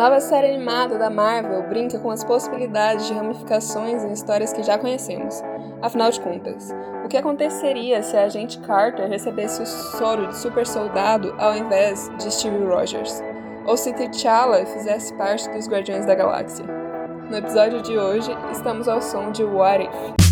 nova série animada da Marvel brinca com as possibilidades de ramificações em histórias que já conhecemos. Afinal de contas, o que aconteceria se a agente Carter recebesse o soro de super soldado ao invés de Steve Rogers? Ou se T'Challa fizesse parte dos Guardiões da Galáxia? No episódio de hoje, estamos ao som de What If.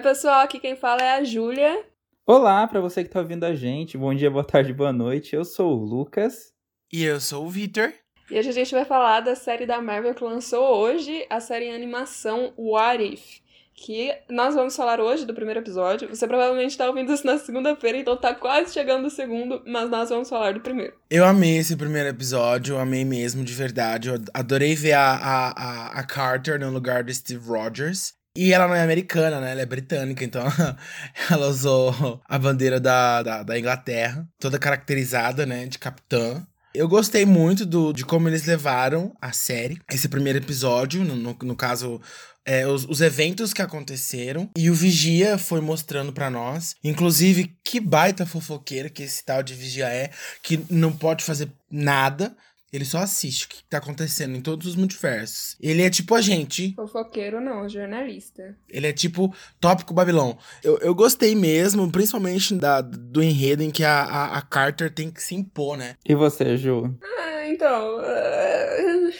Oi, pessoal, aqui quem fala é a Júlia. Olá, para você que está ouvindo a gente. Bom dia, boa tarde, boa noite. Eu sou o Lucas. E eu sou o Vitor. E hoje a gente vai falar da série da Marvel que lançou hoje, a série em animação What If. Que nós vamos falar hoje do primeiro episódio. Você provavelmente está ouvindo isso na segunda-feira, então tá quase chegando o segundo, mas nós vamos falar do primeiro. Eu amei esse primeiro episódio, eu amei mesmo, de verdade. Eu adorei ver a, a, a Carter no lugar do Steve Rogers. E ela não é americana, né? Ela é britânica, então ela usou a bandeira da, da, da, Inglaterra, toda caracterizada, né? De capitã. Eu gostei muito do, de como eles levaram a série, esse primeiro episódio, no, no, no caso, é, os, os, eventos que aconteceram. E o Vigia foi mostrando para nós. Inclusive, que baita fofoqueira que esse tal de Vigia é, que não pode fazer nada ele só assiste o que tá acontecendo em todos os multiversos. Ele é tipo a gente. Fofoqueiro não, jornalista. Ele é tipo tópico Babilão. Eu, eu gostei mesmo, principalmente da, do enredo em que a, a, a Carter tem que se impor, né? E você, Ju? Ah, então. Uh...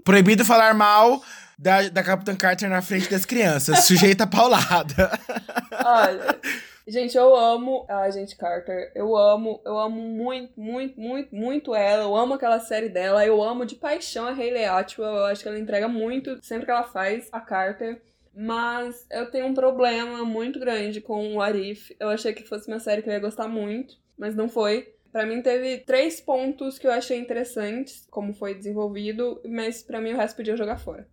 Proibido falar mal da, da Capitã Carter na frente das crianças. Sujeita paulada. Olha. Gente, eu amo a Gente Carter. Eu amo, eu amo muito, muito, muito, muito ela. Eu amo aquela série dela. Eu amo de paixão a Hayley Atwell. Eu acho que ela entrega muito sempre que ela faz a Carter. Mas eu tenho um problema muito grande com o Arif. Eu achei que fosse uma série que eu ia gostar muito, mas não foi. Para mim teve três pontos que eu achei interessantes, como foi desenvolvido, mas para mim o resto podia jogar fora.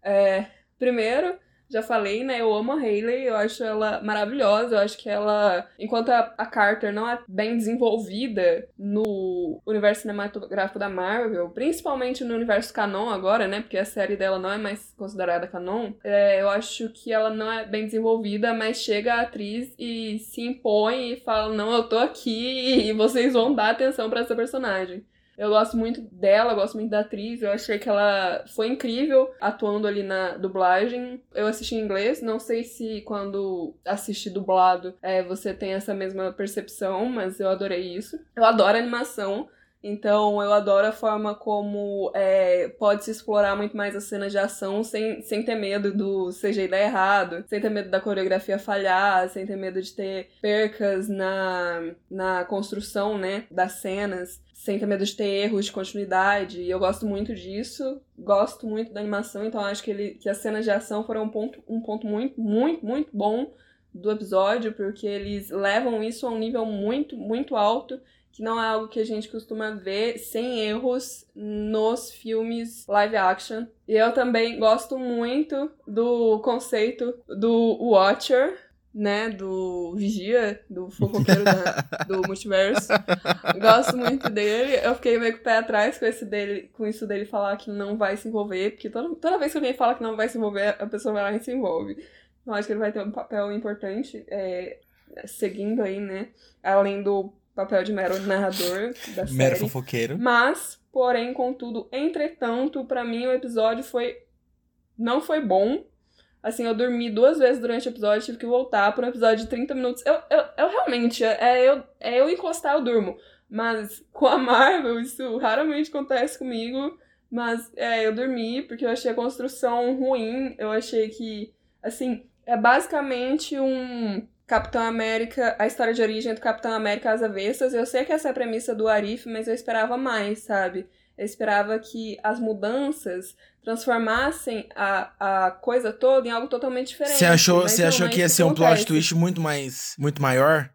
É, primeiro, já falei, né? Eu amo a Hayley, eu acho ela maravilhosa. Eu acho que ela, enquanto a, Carter não é bem desenvolvida no universo cinematográfico da Marvel, principalmente no universo canon agora, né? Porque a série dela não é mais considerada canon. É, eu acho que ela não é bem desenvolvida, mas chega a atriz e se impõe e fala: Não, eu tô aqui e vocês vão dar atenção para essa personagem. Eu gosto muito dela, gosto muito da atriz. Eu achei que ela foi incrível atuando ali na dublagem. Eu assisti em inglês, não sei se quando assisti dublado é, você tem essa mesma percepção, mas eu adorei isso. Eu adoro animação. Então eu adoro a forma como é, pode se explorar muito mais as cenas de ação sem, sem ter medo do CGI dar errado, sem ter medo da coreografia falhar, sem ter medo de ter percas na, na construção né, das cenas sem ter medo de ter erros de continuidade. E eu gosto muito disso. Gosto muito da animação, então acho que, ele, que as cenas de ação foram um ponto, um ponto muito, muito, muito bom do episódio, porque eles levam isso a um nível muito, muito alto, que não é algo que a gente costuma ver sem erros nos filmes live action. E eu também gosto muito do conceito do Watcher, né, do Vigia, do fofoqueiro da, do multiverso. Gosto muito dele. Eu fiquei meio com o pé atrás com, esse dele, com isso dele falar que não vai se envolver, porque toda, toda vez que alguém fala que não vai se envolver, a pessoa vai lá e se envolve. Então acho que ele vai ter um papel importante, é, seguindo aí, né, além do papel de mero narrador da série. Mero fofoqueiro. Mas, porém, contudo, entretanto, para mim o episódio foi não foi bom, Assim, eu dormi duas vezes durante o episódio, tive que voltar para um episódio de 30 minutos. Eu, eu, eu realmente, é eu, é eu encostar, eu durmo. Mas com a Marvel, isso raramente acontece comigo. Mas é, eu dormi porque eu achei a construção ruim. Eu achei que, assim, é basicamente um Capitão América, a história de origem do Capitão América às avessas. Eu sei que essa é a premissa do Arif, mas eu esperava mais, sabe? Eu esperava que as mudanças transformassem a, a coisa toda em algo totalmente diferente. Você achou, você achou que ia ser um plot twist muito mais muito maior?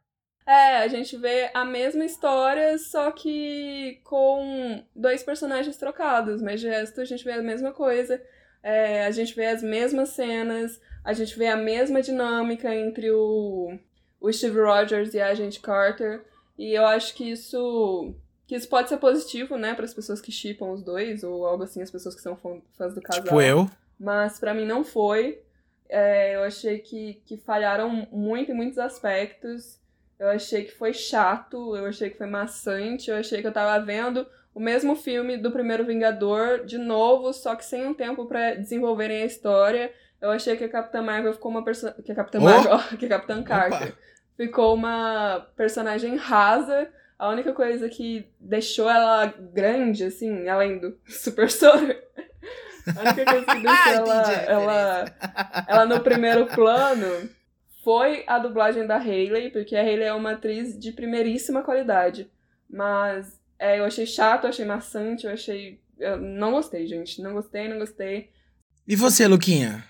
É, a gente vê a mesma história, só que com dois personagens trocados, mas de resto a gente vê a mesma coisa. É, a gente vê as mesmas cenas, a gente vê a mesma dinâmica entre o, o Steve Rogers e a Agente Carter. E eu acho que isso que isso pode ser positivo, né, para as pessoas que chipam os dois, ou algo assim, as pessoas que são fãs do casal. Tipo eu. Mas para mim não foi. É, eu achei que, que falharam muito em muitos aspectos. Eu achei que foi chato, eu achei que foi maçante, eu achei que eu tava vendo o mesmo filme do primeiro Vingador de novo, só que sem um tempo para desenvolverem a história. Eu achei que a Capitã Marvel ficou uma personagem. Que a Capitã oh! Marvel, que a Capitã Carter Opa. ficou uma personagem rasa. A única coisa que deixou ela grande, assim, além do Super Sono, a única coisa que deixou ela, ela, ela no primeiro plano foi a dublagem da Hayley, porque a Hayley é uma atriz de primeiríssima qualidade. Mas é, eu achei chato, eu achei maçante, eu achei. Eu não gostei, gente. Não gostei, não gostei. E você, Luquinha?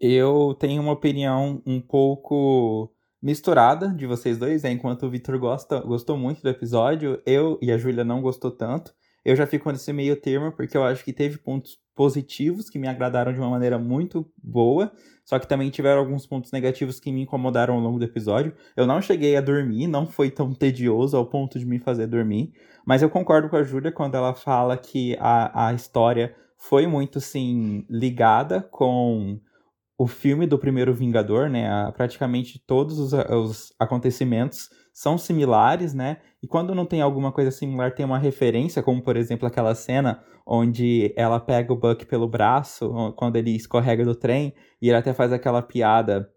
Eu tenho uma opinião um pouco misturada de vocês dois, né? Enquanto o gosta, gostou muito do episódio, eu e a Júlia não gostou tanto. Eu já fico nesse meio termo porque eu acho que teve pontos positivos que me agradaram de uma maneira muito boa, só que também tiveram alguns pontos negativos que me incomodaram ao longo do episódio. Eu não cheguei a dormir, não foi tão tedioso ao ponto de me fazer dormir, mas eu concordo com a Júlia quando ela fala que a, a história foi muito, sim, ligada com o filme do primeiro Vingador, né? praticamente todos os, os, acontecimentos são similares, né? E quando não tem alguma coisa similar, tem uma referência, como por exemplo aquela cena onde ela pega o Buck pelo braço, quando ele escorrega do trem, e ele até faz aquela piada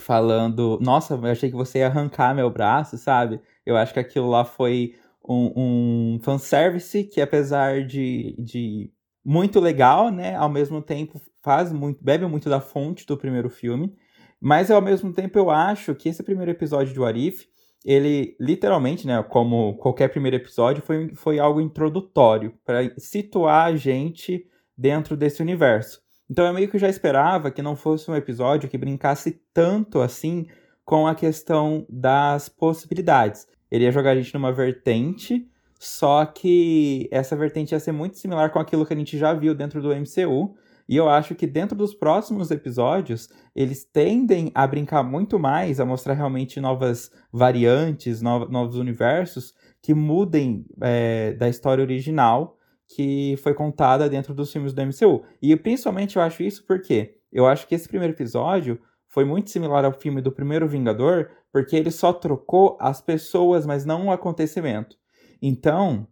falando: Nossa, eu achei que você ia arrancar meu braço, sabe? Eu acho que aquilo lá foi um, um fanservice que, apesar de, de muito legal, né? Ao mesmo tempo faz muito, bebe muito da fonte do primeiro filme, mas ao mesmo tempo eu acho que esse primeiro episódio de Warif, ele literalmente, né, como qualquer primeiro episódio, foi, foi algo introdutório para situar a gente dentro desse universo. Então eu meio que já esperava que não fosse um episódio que brincasse tanto assim com a questão das possibilidades. Ele ia jogar a gente numa vertente, só que essa vertente ia ser muito similar com aquilo que a gente já viu dentro do MCU, e eu acho que dentro dos próximos episódios, eles tendem a brincar muito mais, a mostrar realmente novas variantes, no novos universos que mudem é, da história original que foi contada dentro dos filmes do MCU. E principalmente eu acho isso porque eu acho que esse primeiro episódio foi muito similar ao filme do primeiro Vingador, porque ele só trocou as pessoas, mas não o acontecimento. Então,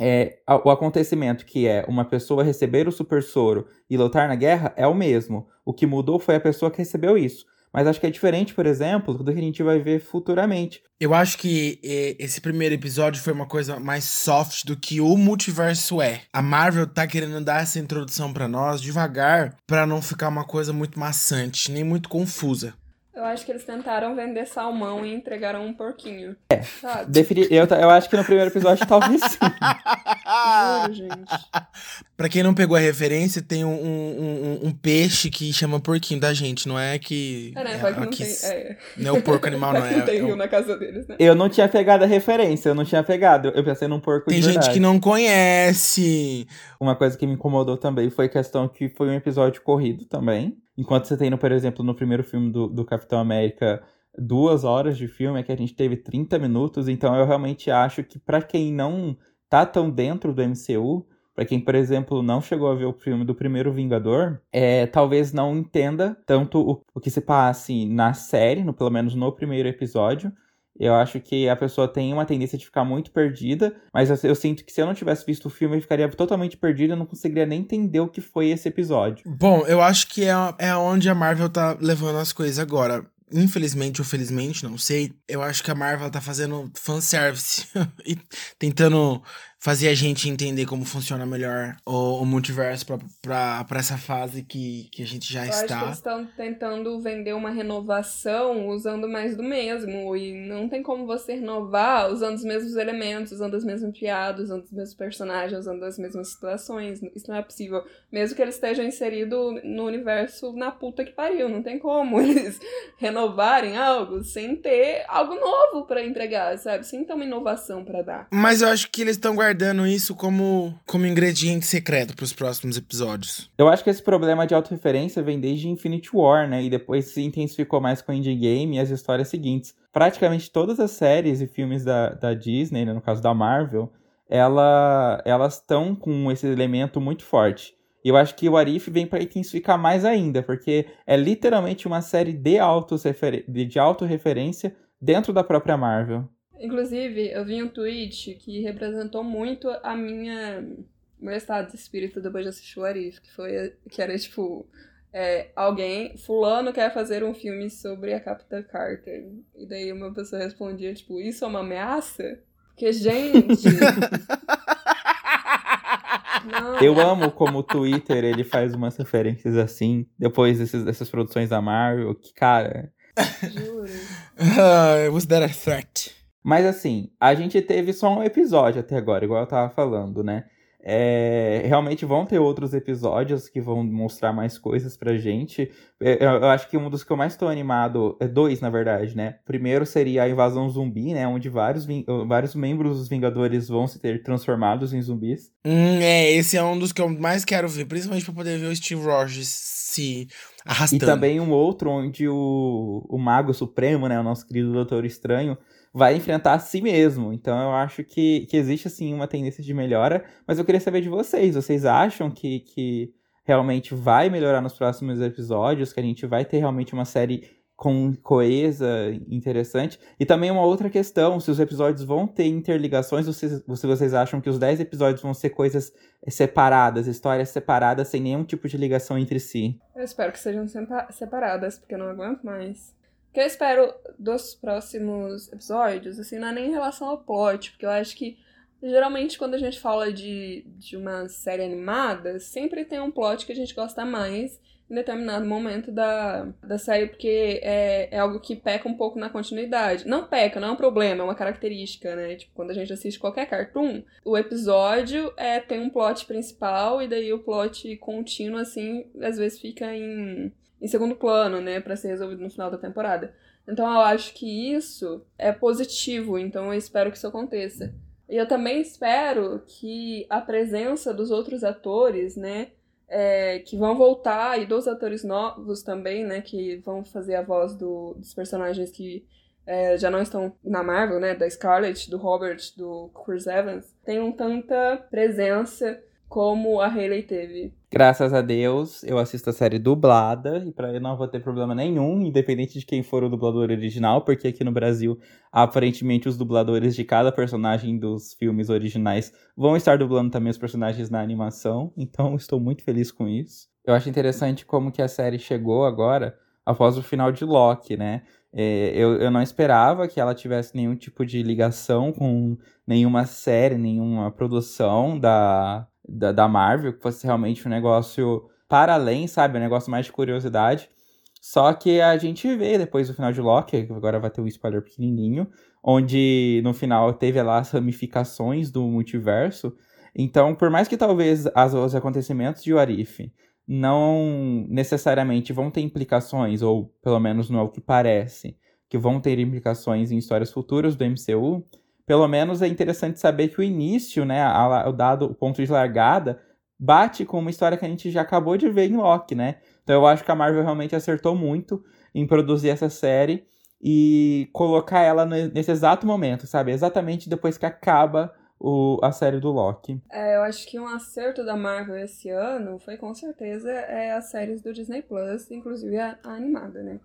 é, o acontecimento que é uma pessoa receber o super soro e lutar na guerra é o mesmo. O que mudou foi a pessoa que recebeu isso. Mas acho que é diferente, por exemplo, do que a gente vai ver futuramente. Eu acho que esse primeiro episódio foi uma coisa mais soft do que o multiverso é. A Marvel tá querendo dar essa introdução para nós devagar, para não ficar uma coisa muito maçante, nem muito confusa. Eu acho que eles tentaram vender salmão e entregaram um porquinho. É. Sabe? Defini... Eu, eu acho que no primeiro episódio talvez sim. Juro, gente. Pra quem não pegou a referência, tem um, um, um, um peixe que chama porquinho da gente, não é que. É, né? É, que não, tem, é. não é o porco animal, não é. Não tem rio na casa deles, né? Eu não tinha pegado a referência, eu não tinha pegado. Eu pensei num porco Tem gente que não conhece. Uma coisa que me incomodou também foi a questão que foi um episódio corrido também. Enquanto você tem, no, por exemplo, no primeiro filme do, do Capitão América, duas horas de filme, é que a gente teve 30 minutos, então eu realmente acho que para quem não tá tão dentro do MCU, para quem, por exemplo, não chegou a ver o filme do primeiro Vingador, é, talvez não entenda tanto o, o que se passa na série, no, pelo menos no primeiro episódio, eu acho que a pessoa tem uma tendência de ficar muito perdida, mas eu, eu, sinto que se eu não tivesse visto o filme, eu ficaria totalmente perdida, eu não conseguiria nem entender o que foi esse episódio. Bom, eu acho que é, é onde a Marvel tá levando as coisas agora infelizmente ou felizmente, não sei, eu acho que a Marvel tá fazendo fanservice e tentando fazer a gente entender como funciona melhor o, o multiverso para essa fase que, que a gente já Eu está. Acho que eles estão tentando vender uma renovação usando mais do mesmo. E não tem como você renovar usando os mesmos elementos, usando as mesmas piadas, usando os mesmos personagens, usando as mesmas situações. Isso não é possível. Mesmo que eles estejam inseridos no universo na puta que pariu. Não tem como eles renovarem algo sem ter algo novo para entregar, sabe? Sem ter uma inovação para dar. Mas eu acho que eles estão guardando guardando isso como, como ingrediente secreto para os próximos episódios. Eu acho que esse problema de autorreferência vem desde Infinity War, né? E depois se intensificou mais com Endgame e as histórias seguintes. Praticamente todas as séries e filmes da, da Disney, né? no caso da Marvel, ela, elas estão com esse elemento muito forte. E eu acho que o Arif vem para intensificar mais ainda, porque é literalmente uma série de, de autorreferência dentro da própria Marvel. Inclusive, eu vi um tweet que representou muito a minha meu estado de espírito depois de assistir o Arif, que foi que era tipo é, alguém, fulano quer fazer um filme sobre a Capitã Carter. E daí uma pessoa respondia, tipo, isso é uma ameaça? Porque, gente. Eu amo como o Twitter ele faz umas referências assim, depois desses, dessas produções da Marvel, que, cara. Juro. Uh, was that a threat? Mas assim, a gente teve só um episódio até agora, igual eu tava falando, né? É, realmente vão ter outros episódios que vão mostrar mais coisas pra gente. É, eu, eu acho que um dos que eu mais estou animado, é dois, na verdade, né? Primeiro seria a invasão zumbi, né? Onde vários, vários membros dos Vingadores vão se ter transformados em zumbis. Hum, é, esse é um dos que eu mais quero ver, principalmente pra poder ver o Steve Rogers se arrastando. E também um outro onde o, o Mago Supremo, né? O nosso querido Doutor Estranho vai enfrentar a si mesmo. Então eu acho que, que existe assim uma tendência de melhora, mas eu queria saber de vocês. Vocês acham que, que realmente vai melhorar nos próximos episódios, que a gente vai ter realmente uma série com coesa, interessante. E também uma outra questão, se os episódios vão ter interligações, ou se, se vocês acham que os 10 episódios vão ser coisas separadas, histórias separadas, sem nenhum tipo de ligação entre si. Eu espero que sejam separadas, porque eu não aguento mais que eu espero dos próximos episódios, assim, não é nem em relação ao plot, porque eu acho que geralmente quando a gente fala de, de uma série animada, sempre tem um plot que a gente gosta mais em determinado momento da, da série, porque é, é algo que peca um pouco na continuidade. Não peca, não é um problema, é uma característica, né? Tipo, quando a gente assiste qualquer cartoon, o episódio é, tem um plot principal e daí o plot contínuo, assim, às vezes fica em em segundo plano, né, para ser resolvido no final da temporada. Então eu acho que isso é positivo, então eu espero que isso aconteça. E eu também espero que a presença dos outros atores, né, é, que vão voltar, e dos atores novos também, né, que vão fazer a voz do, dos personagens que é, já não estão na Marvel, né, da Scarlett, do Robert, do Chris Evans, tenham tanta presença como a Hayley teve. Graças a Deus, eu assisto a série dublada e para eu não vou ter problema nenhum, independente de quem for o dublador original, porque aqui no Brasil, aparentemente os dubladores de cada personagem dos filmes originais vão estar dublando também os personagens na animação, então estou muito feliz com isso. Eu acho interessante como que a série chegou agora após o final de Loki, né? É, eu, eu não esperava que ela tivesse nenhum tipo de ligação com nenhuma série, nenhuma produção da, da, da Marvel, que fosse realmente um negócio para além, sabe? Um negócio mais de curiosidade. Só que a gente vê depois do final de Loki, agora vai ter um spoiler pequenininho, onde no final teve lá as ramificações do multiverso. Então, por mais que talvez as, os acontecimentos de Warif não necessariamente vão ter implicações, ou pelo menos não é o que parece, que vão ter implicações em histórias futuras do MCU, pelo menos é interessante saber que o início, né, o dado o ponto de largada, bate com uma história que a gente já acabou de ver em Loki, né? Então eu acho que a Marvel realmente acertou muito em produzir essa série e colocar ela nesse exato momento, sabe? Exatamente depois que acaba o, a série do Loki. É, eu acho que um acerto da Marvel esse ano foi com certeza é as séries do Disney Plus, inclusive a, a animada, né?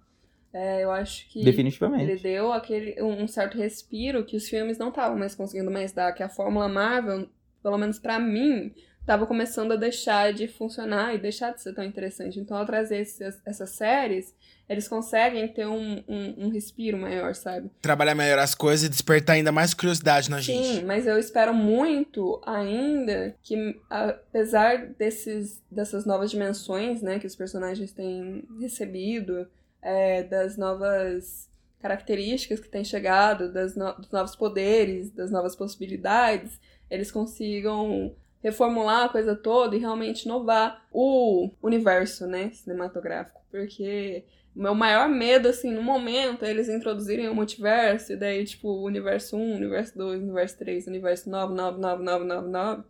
É, eu acho que Definitivamente. ele deu aquele um certo respiro que os filmes não estavam mais conseguindo mais dar, que a fórmula Marvel, pelo menos para mim, estava começando a deixar de funcionar e deixar de ser tão interessante. Então, ao trazer esses, essas séries, eles conseguem ter um, um, um, respiro maior, sabe? Trabalhar melhor as coisas e despertar ainda mais curiosidade na gente. Sim, mas eu espero muito ainda que, apesar desses, dessas novas dimensões, né, que os personagens têm recebido, é, das novas características que têm chegado, das no dos novos poderes, das novas possibilidades, eles consigam reformular a coisa toda e realmente inovar o universo, né, cinematográfico, porque o meu maior medo, assim, no momento, é eles introduzirem o multiverso, e daí, tipo, universo 1, universo 2, universo 3, universo 9, 9, 9, 9, 9, 9,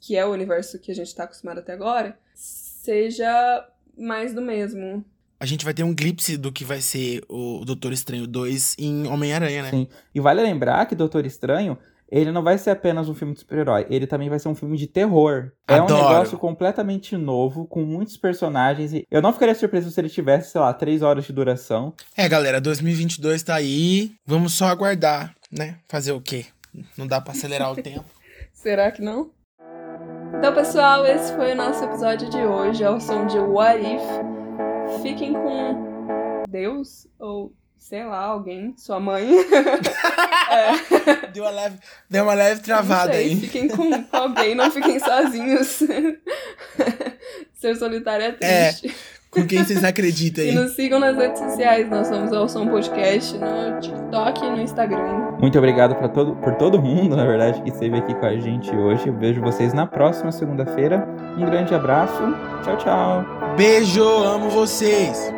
que é o universo que a gente tá acostumado até agora, seja mais do mesmo a gente vai ter um glimpse do que vai ser o Doutor Estranho 2 em Homem-Aranha, né? Sim. E vale lembrar que Doutor Estranho, ele não vai ser apenas um filme de super-herói, ele também vai ser um filme de terror. É Adoro. um negócio completamente novo, com muitos personagens. E eu não ficaria surpreso se ele tivesse, sei lá, três horas de duração. É, galera, 2022 tá aí. Vamos só aguardar, né? Fazer o quê? Não dá pra acelerar o tempo. Será que não? Então, pessoal, esse foi o nosso episódio de hoje, ao som de What If. Fiquem com Deus ou sei lá, alguém, sua mãe. é. deu, uma leve, deu uma leve travada sei, aí. Fiquem com, alguém, não fiquem sozinhos. Ser solitário é triste. É. Com quem vocês acreditam aí? E nos sigam nas redes sociais. Nós somos o Som Podcast no TikTok e no Instagram. Muito obrigado pra todo, por todo mundo, na verdade, que esteve aqui com a gente hoje. Eu vejo vocês na próxima segunda-feira. Um grande abraço. Tchau, tchau. Beijo, amo vocês.